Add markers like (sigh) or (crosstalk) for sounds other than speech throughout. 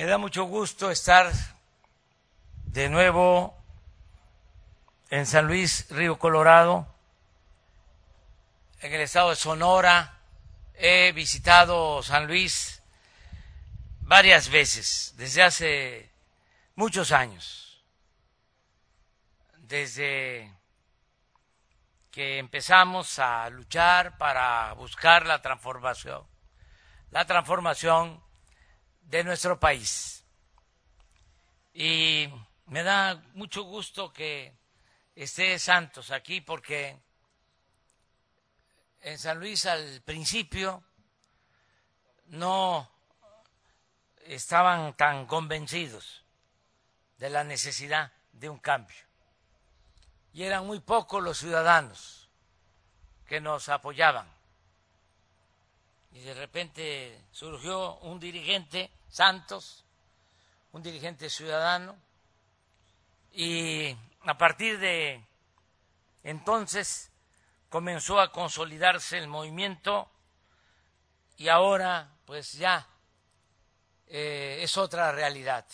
Me da mucho gusto estar de nuevo en San Luis, Río Colorado, en el estado de Sonora. He visitado San Luis varias veces, desde hace muchos años, desde que empezamos a luchar para buscar la transformación, la transformación de nuestro país. Y me da mucho gusto que esté Santos aquí porque en San Luis al principio no estaban tan convencidos de la necesidad de un cambio. Y eran muy pocos los ciudadanos que nos apoyaban. Y de repente surgió un dirigente Santos, un dirigente ciudadano, y a partir de entonces comenzó a consolidarse el movimiento y ahora pues ya eh, es otra realidad.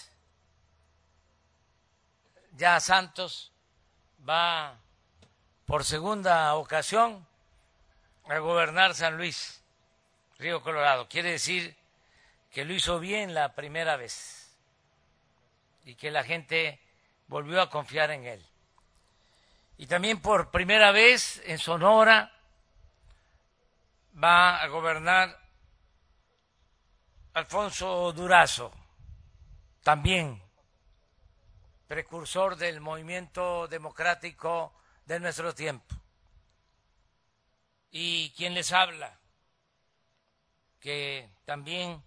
Ya Santos va por segunda ocasión a gobernar San Luis, Río Colorado. Quiere decir que lo hizo bien la primera vez y que la gente volvió a confiar en él. Y también por primera vez en Sonora va a gobernar Alfonso Durazo, también precursor del movimiento democrático de nuestro tiempo. Y quien les habla, que también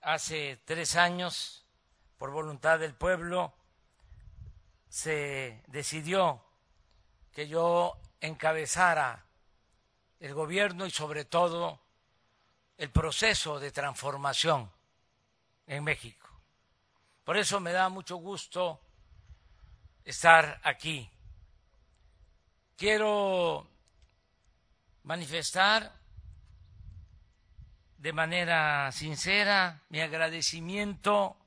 hace tres años, por voluntad del pueblo, se decidió que yo encabezara el gobierno y sobre todo el proceso de transformación en México. Por eso me da mucho gusto estar aquí. Quiero manifestar de manera sincera mi agradecimiento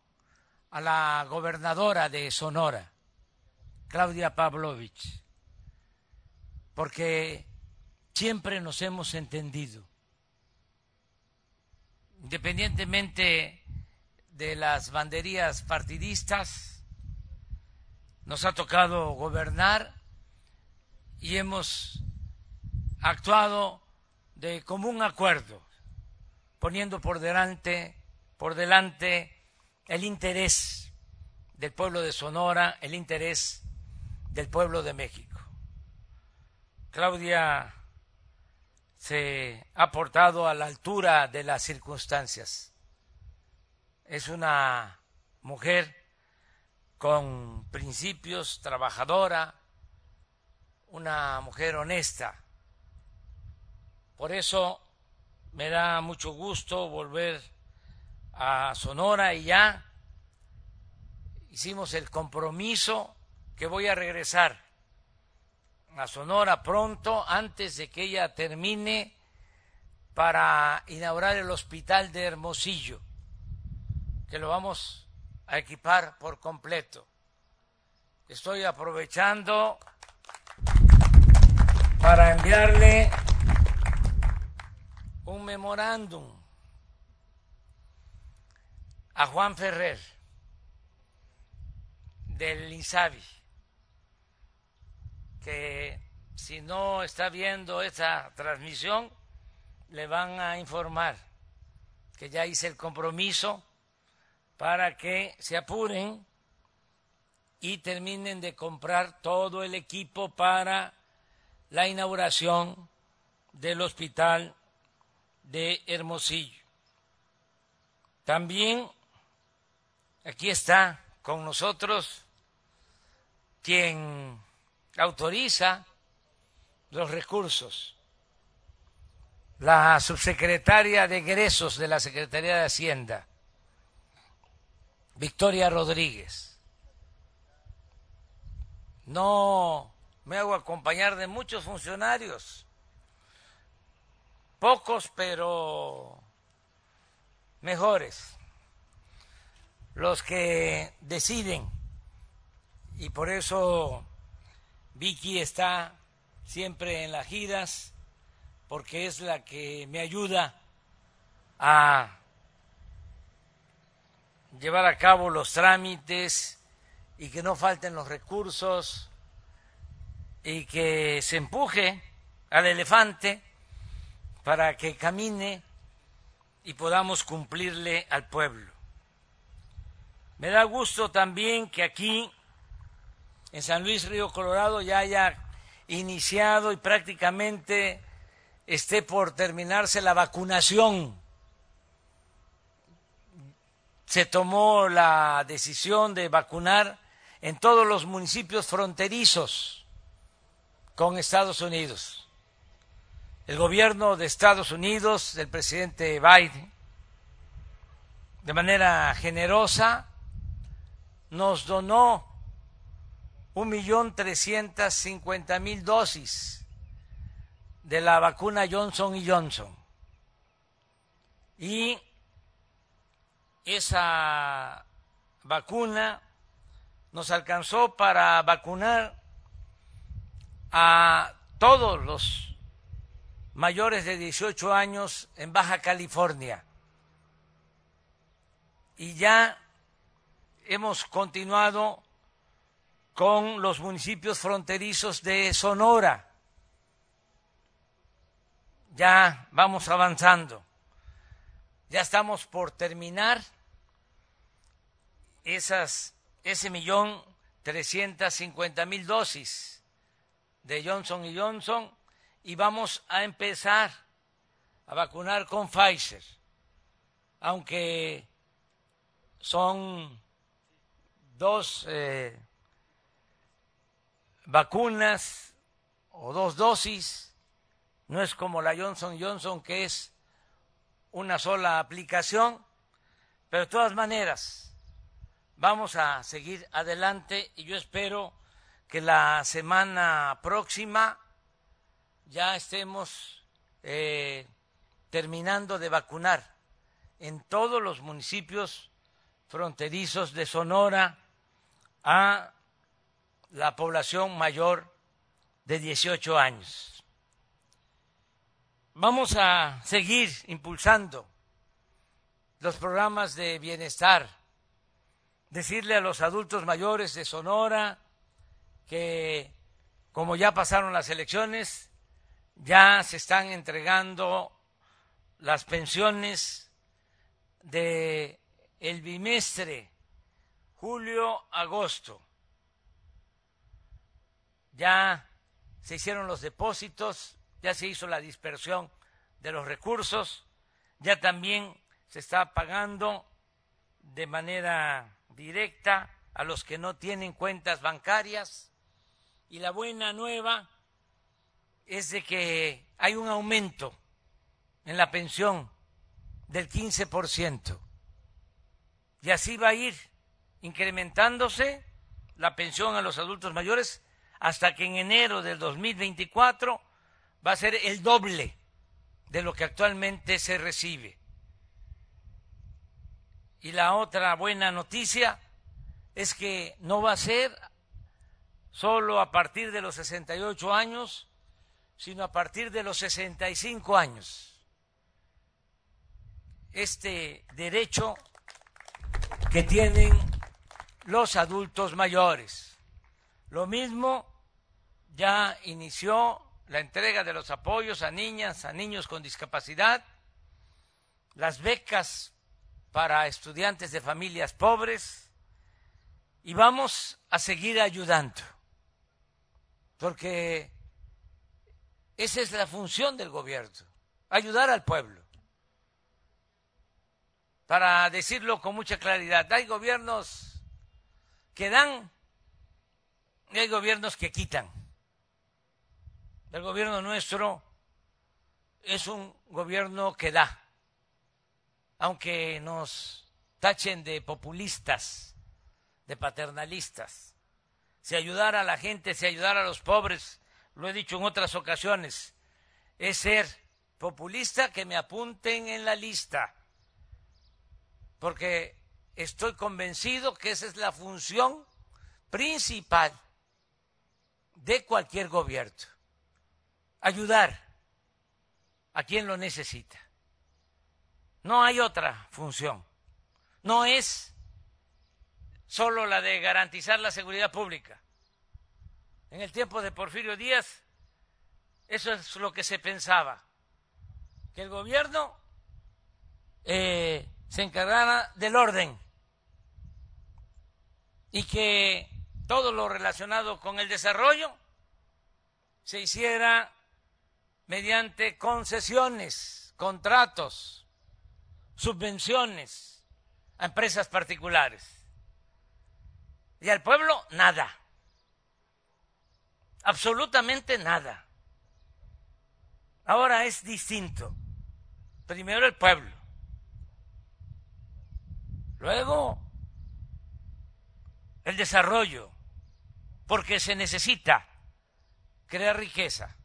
a la gobernadora de Sonora, Claudia Pavlovich, porque siempre nos hemos entendido, independientemente de las banderías partidistas, nos ha tocado gobernar y hemos actuado de común acuerdo poniendo por delante, por delante el interés del pueblo de Sonora, el interés del pueblo de México. Claudia se ha portado a la altura de las circunstancias. Es una mujer con principios, trabajadora, una mujer honesta. Por eso me da mucho gusto volver a Sonora y ya hicimos el compromiso que voy a regresar a Sonora pronto, antes de que ella termine, para inaugurar el hospital de Hermosillo, que lo vamos a equipar por completo. Estoy aprovechando para enviarle un memorándum a Juan Ferrer del INSABI, que si no está viendo esta transmisión, le van a informar que ya hice el compromiso para que se apuren y terminen de comprar todo el equipo para la inauguración del hospital de Hermosillo. También aquí está con nosotros quien autoriza los recursos, la subsecretaria de egresos de la Secretaría de Hacienda, Victoria Rodríguez. No me hago acompañar de muchos funcionarios pocos pero mejores. los que deciden y por eso Vicky está siempre en las giras porque es la que me ayuda a llevar a cabo los trámites y que no falten los recursos y que se empuje al elefante para que camine y podamos cumplirle al pueblo. Me da gusto también que aquí, en San Luis Río Colorado, ya haya iniciado y prácticamente esté por terminarse la vacunación. Se tomó la decisión de vacunar en todos los municipios fronterizos con Estados Unidos. El gobierno de Estados Unidos, del presidente Biden, de manera generosa, nos donó un millón trescientas cincuenta mil dosis de la vacuna Johnson y Johnson. Y esa vacuna nos alcanzó para vacunar a todos los mayores de 18 años en Baja California. Y ya hemos continuado con los municipios fronterizos de Sonora. Ya vamos avanzando. Ya estamos por terminar esas, ese millón trescientas cincuenta mil dosis de Johnson y Johnson y vamos a empezar a vacunar con Pfizer, aunque son dos eh, vacunas o dos dosis, no es como la Johnson Johnson que es una sola aplicación, pero de todas maneras vamos a seguir adelante y yo espero que la semana próxima ya estemos eh, terminando de vacunar en todos los municipios fronterizos de Sonora a la población mayor de 18 años. Vamos a seguir impulsando los programas de bienestar, decirle a los adultos mayores de Sonora que como ya pasaron las elecciones, ya se están entregando las pensiones de el bimestre julio-agosto. Ya se hicieron los depósitos, ya se hizo la dispersión de los recursos, ya también se está pagando de manera directa a los que no tienen cuentas bancarias y la buena nueva es de que hay un aumento en la pensión del 15%. Y así va a ir incrementándose la pensión a los adultos mayores hasta que en enero del 2024 va a ser el doble de lo que actualmente se recibe. Y la otra buena noticia es que no va a ser solo a partir de los 68 años, sino a partir de los 65 años. Este derecho que tienen los adultos mayores. Lo mismo ya inició la entrega de los apoyos a niñas, a niños con discapacidad, las becas para estudiantes de familias pobres y vamos a seguir ayudando, porque esa es la función del gobierno, ayudar al pueblo para decirlo con mucha claridad. Hay gobiernos que dan y hay gobiernos que quitan. El gobierno nuestro es un gobierno que da, aunque nos tachen de populistas, de paternalistas. Si ayudar a la gente, si ayudar a los pobres, lo he dicho en otras ocasiones, es ser populista que me apunten en la lista porque estoy convencido que esa es la función principal de cualquier gobierno, ayudar a quien lo necesita. No hay otra función. No es solo la de garantizar la seguridad pública. En el tiempo de Porfirio Díaz, eso es lo que se pensaba, que el gobierno eh, se encargara del orden y que todo lo relacionado con el desarrollo se hiciera mediante concesiones, contratos, subvenciones a empresas particulares. Y al pueblo nada. Absolutamente nada. Ahora es distinto. Primero el pueblo. Luego el desarrollo. Porque se necesita crear riqueza.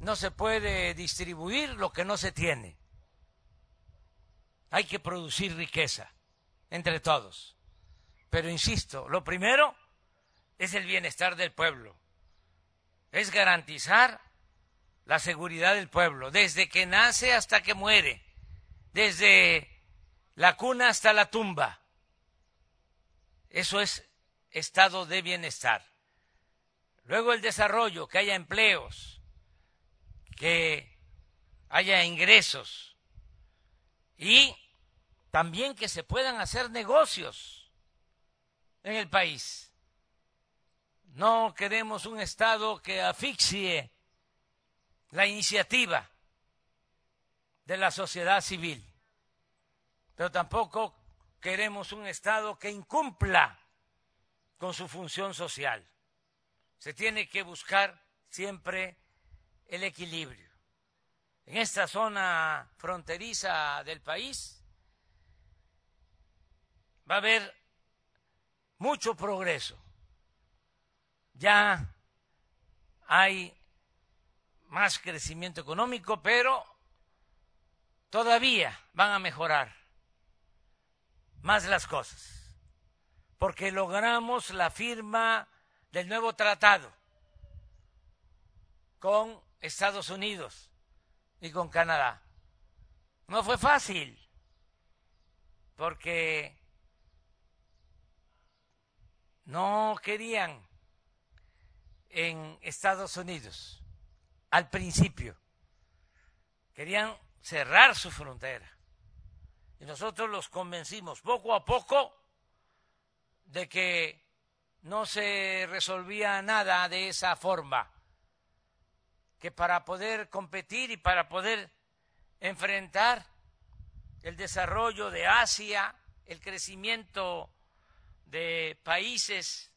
No se puede distribuir lo que no se tiene. Hay que producir riqueza entre todos. Pero insisto, lo primero es el bienestar del pueblo. Es garantizar la seguridad del pueblo, desde que nace hasta que muere, desde la cuna hasta la tumba. Eso es estado de bienestar. Luego el desarrollo, que haya empleos, que haya ingresos y también que se puedan hacer negocios en el país. No queremos un Estado que asfixie la iniciativa de la sociedad civil, pero tampoco queremos un Estado que incumpla con su función social. Se tiene que buscar siempre el equilibrio. En esta zona fronteriza del país va a haber mucho progreso. Ya hay más crecimiento económico, pero todavía van a mejorar más las cosas, porque logramos la firma del nuevo tratado con Estados Unidos y con Canadá. No fue fácil, porque no querían en Estados Unidos al principio. Querían cerrar su frontera. Y nosotros los convencimos poco a poco de que no se resolvía nada de esa forma, que para poder competir y para poder enfrentar el desarrollo de Asia, el crecimiento de países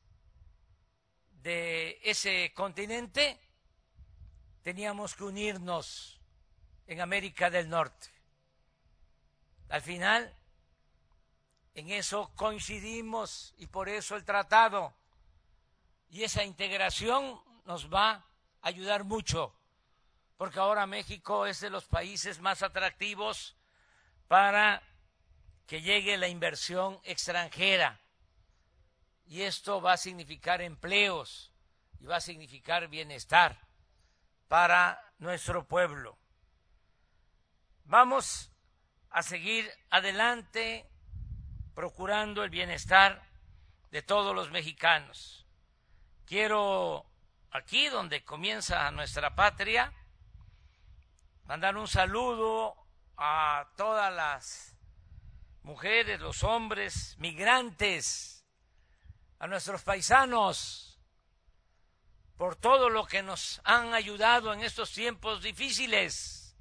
de ese continente, teníamos que unirnos en América del Norte. Al final, en eso coincidimos y por eso el tratado y esa integración nos va a ayudar mucho, porque ahora México es de los países más atractivos para que llegue la inversión extranjera. Y esto va a significar empleos y va a significar bienestar para nuestro pueblo. Vamos a seguir adelante procurando el bienestar de todos los mexicanos. Quiero aquí donde comienza nuestra patria mandar un saludo a todas las mujeres, los hombres, migrantes, a nuestros paisanos por todo lo que nos han ayudado en estos tiempos difíciles.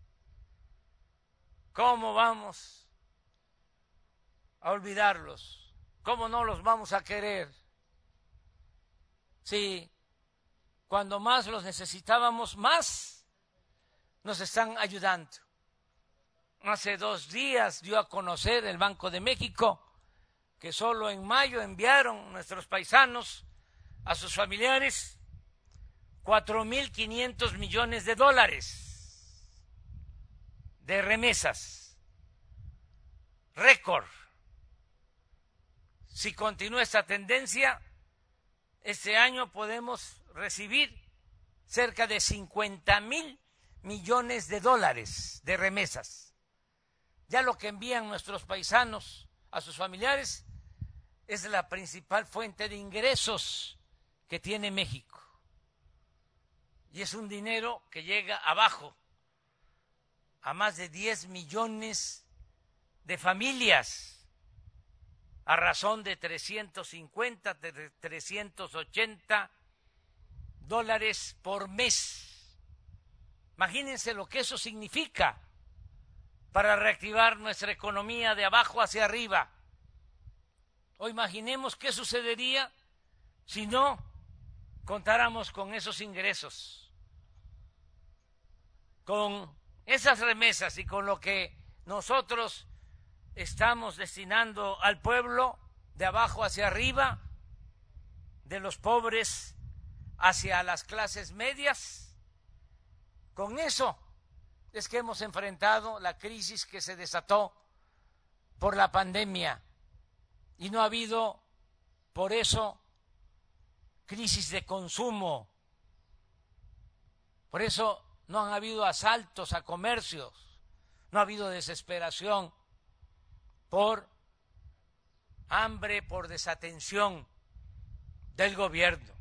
¿Cómo vamos a olvidarlos? ¿Cómo no los vamos a querer? Sí, cuando más los necesitábamos, más nos están ayudando. Hace dos días dio a conocer el Banco de México que solo en mayo enviaron nuestros paisanos a sus familiares 4.500 millones de dólares de remesas. Récord. Si continúa esta tendencia, este año podemos recibir cerca de 50 mil millones de dólares de remesas. Ya lo que envían nuestros paisanos a sus familiares es la principal fuente de ingresos que tiene México. Y es un dinero que llega abajo a más de 10 millones de familias a razón de 350, 380 dólares por mes. Imagínense lo que eso significa para reactivar nuestra economía de abajo hacia arriba. O imaginemos qué sucedería si no contáramos con esos ingresos, con esas remesas y con lo que nosotros estamos destinando al pueblo de abajo hacia arriba, de los pobres hacia las clases medias. Con eso es que hemos enfrentado la crisis que se desató por la pandemia y no ha habido por eso crisis de consumo. Por eso no han habido asaltos a comercios, no ha habido desesperación por hambre, por desatención del gobierno.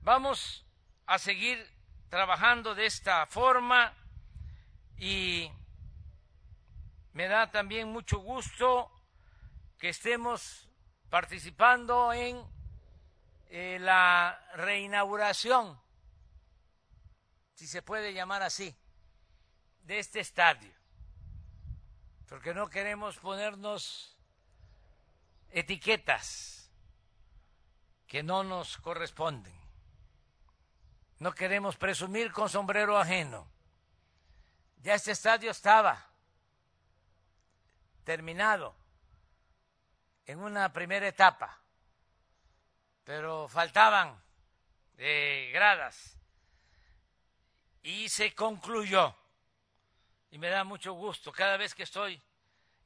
Vamos a seguir trabajando de esta forma y me da también mucho gusto que estemos participando en eh, la reinauguración, si se puede llamar así, de este estadio porque no queremos ponernos etiquetas que no nos corresponden. No queremos presumir con sombrero ajeno. Ya este estadio estaba terminado en una primera etapa, pero faltaban eh, gradas. Y se concluyó. Y me da mucho gusto. Cada vez que estoy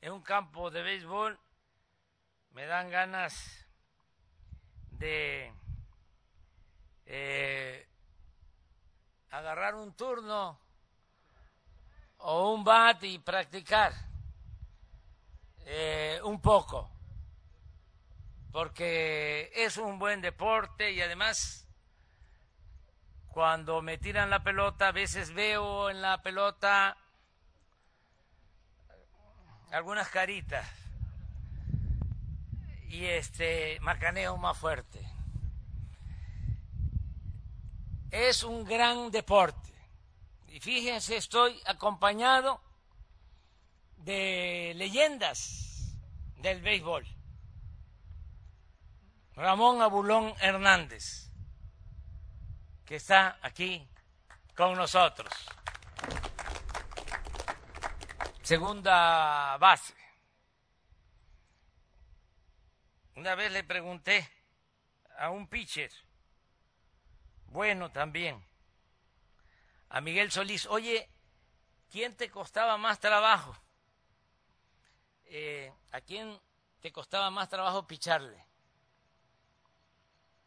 en un campo de béisbol, me dan ganas de eh, agarrar un turno o un bat y practicar eh, un poco, porque es un buen deporte y además cuando me tiran la pelota, a veces veo en la pelota algunas caritas y este macaneo más fuerte. Es un gran deporte. Y fíjense, estoy acompañado de leyendas del béisbol. Ramón Abulón Hernández, que está aquí con nosotros segunda base. Una vez le pregunté a un pitcher, bueno también, a Miguel Solís, oye, ¿quién te costaba más trabajo? Eh, ¿A quién te costaba más trabajo picharle?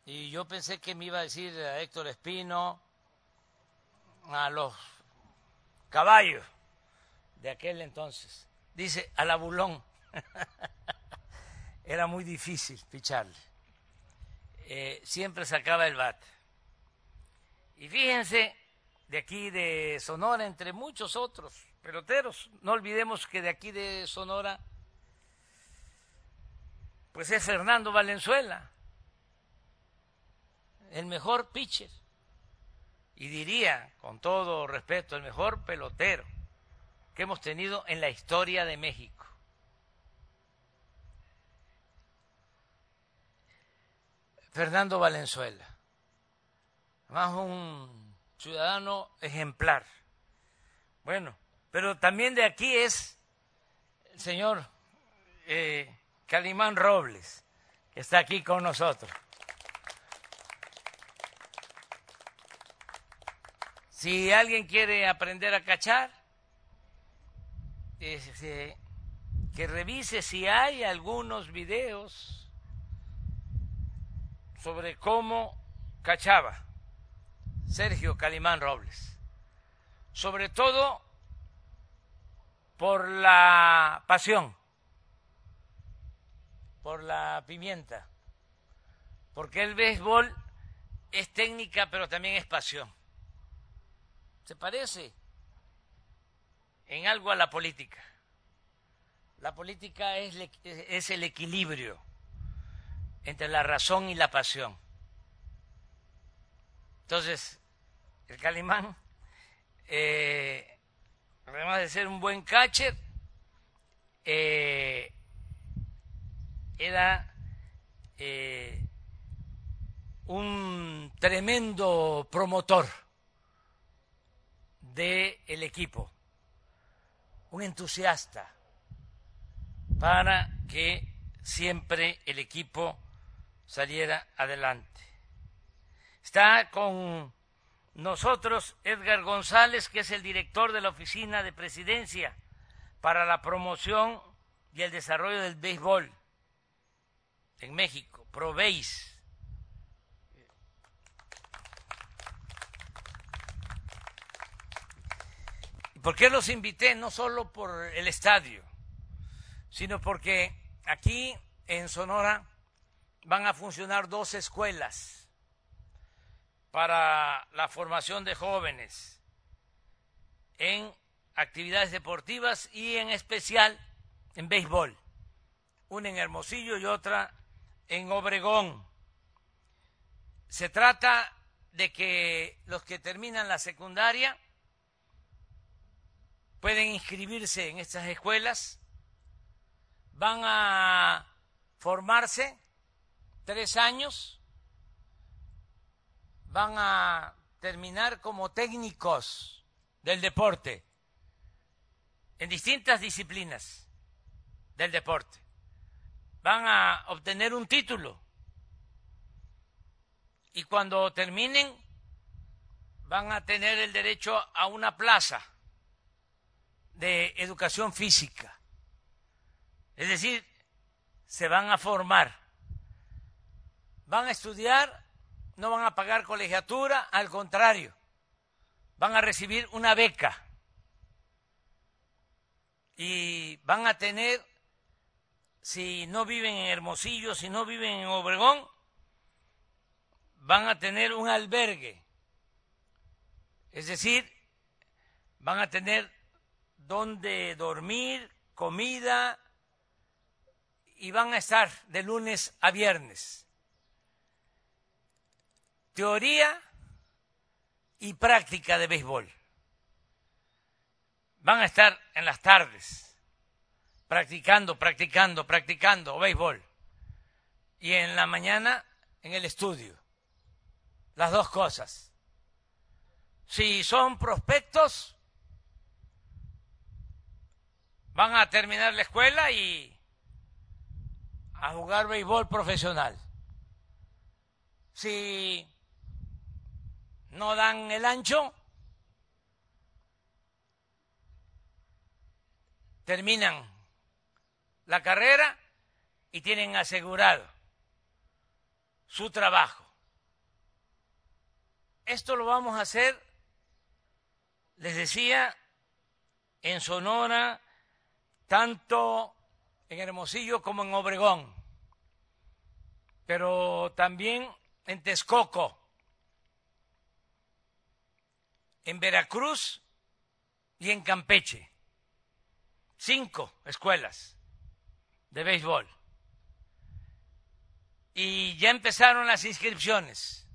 Y yo pensé que me iba a decir a Héctor Espino, a los caballos de aquel entonces. Dice, al abulón. (laughs) Era muy difícil picharle. Eh, siempre sacaba el bat. Y fíjense, de aquí de Sonora, entre muchos otros peloteros, no olvidemos que de aquí de Sonora, pues es Fernando Valenzuela, el mejor pitcher. Y diría, con todo respeto, el mejor pelotero que hemos tenido en la historia de México. Fernando Valenzuela, además un ciudadano ejemplar. Bueno, pero también de aquí es el señor eh, Calimán Robles, que está aquí con nosotros. Si alguien quiere aprender a cachar, que revise si hay algunos videos sobre cómo cachaba Sergio Calimán Robles. Sobre todo por la pasión, por la pimienta, porque el béisbol es técnica pero también es pasión. ¿Se parece en algo a la política? La política es, es el equilibrio entre la razón y la pasión. Entonces, el Calimán, eh, además de ser un buen catcher, eh, era eh, un tremendo promotor del el equipo, un entusiasta para que siempre el equipo saliera adelante. Está con nosotros Edgar González, que es el director de la Oficina de Presidencia para la Promoción y el Desarrollo del Béisbol en México, ProBéis. ¿Por qué los invité? No solo por el estadio, sino porque aquí en Sonora van a funcionar dos escuelas para la formación de jóvenes en actividades deportivas y en especial en béisbol. Una en Hermosillo y otra en Obregón. Se trata de que los que terminan la secundaria pueden inscribirse en estas escuelas, van a formarse tres años van a terminar como técnicos del deporte en distintas disciplinas del deporte. Van a obtener un título y cuando terminen van a tener el derecho a una plaza de educación física. Es decir, se van a formar, van a estudiar no van a pagar colegiatura, al contrario, van a recibir una beca. Y van a tener, si no viven en Hermosillo, si no viven en Obregón, van a tener un albergue, es decir, van a tener donde dormir, comida y van a estar de lunes a viernes teoría y práctica de béisbol. Van a estar en las tardes practicando, practicando, practicando béisbol. Y en la mañana en el estudio. Las dos cosas. Si son prospectos, van a terminar la escuela y a jugar béisbol profesional. Si no dan el ancho, terminan la carrera y tienen asegurado su trabajo. Esto lo vamos a hacer, les decía, en Sonora, tanto en Hermosillo como en Obregón, pero también en Texcoco en Veracruz y en Campeche. Cinco escuelas de béisbol. Y ya empezaron las inscripciones.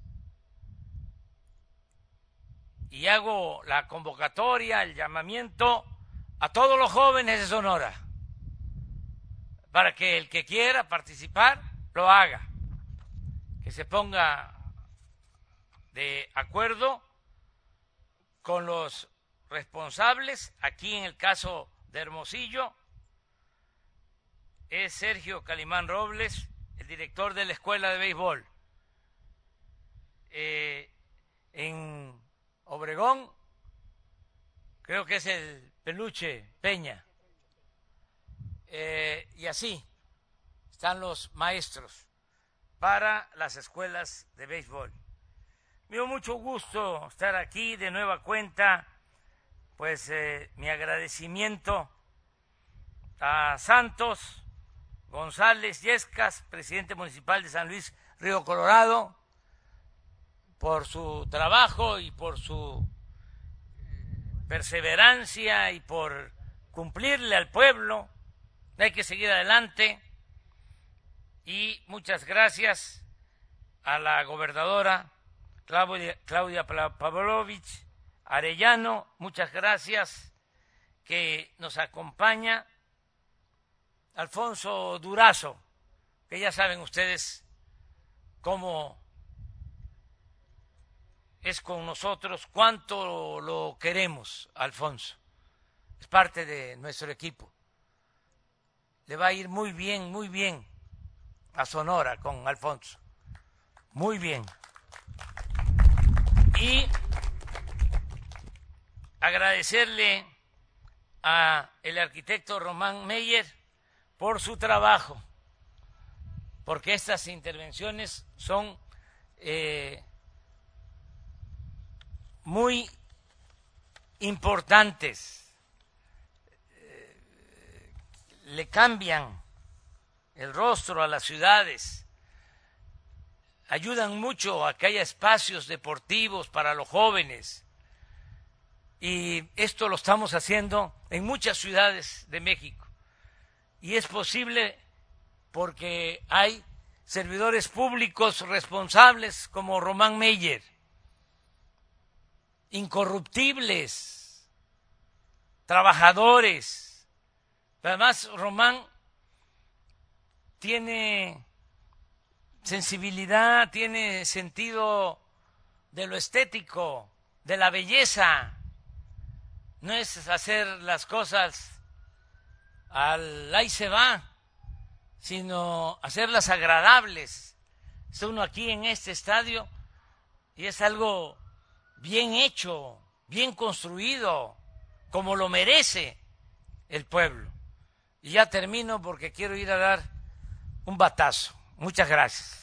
Y hago la convocatoria, el llamamiento a todos los jóvenes de Sonora para que el que quiera participar lo haga, que se ponga de acuerdo con los responsables, aquí en el caso de Hermosillo, es Sergio Calimán Robles, el director de la Escuela de Béisbol. Eh, en Obregón, creo que es el Peluche Peña. eh, y así están los maestros para las escuelas de béisbol. Me dio mucho gusto estar aquí de nueva cuenta, pues eh, mi agradecimiento a Santos González Yescas, presidente municipal de San Luis Río Colorado, por su trabajo y por su perseverancia y por cumplirle al pueblo. Hay que seguir adelante. Y muchas gracias a la gobernadora Claudia, Pavlovich Arellano, muchas gracias que nos acompaña. Alfonso Durazo, que ya saben ustedes cómo es con nosotros, cuánto lo queremos, Alfonso. Es parte de nuestro equipo. Le va a ir muy bien, muy bien a Sonora con Alfonso. Muy bien. Y agradecerle a el arquitecto Román Meyer por su trabajo, porque estas intervenciones son eh, muy importantes, eh, le cambian el rostro a las ciudades, ayudan mucho a que haya espacios deportivos para los jóvenes. Y esto lo estamos haciendo en muchas ciudades de México. Y es posible porque hay servidores públicos responsables como Román Meyer incorruptibles, trabajadores. Además, Román tiene sensibilidad, tiene sentido de lo estético, de la belleza. No es hacer las cosas al ahí se va, sino hacerlas agradables. Está uno aquí en este estadio y es algo bien hecho, bien construido, como lo merece el pueblo. Y ya termino porque quiero ir a dar un batazo. Muchas gracias.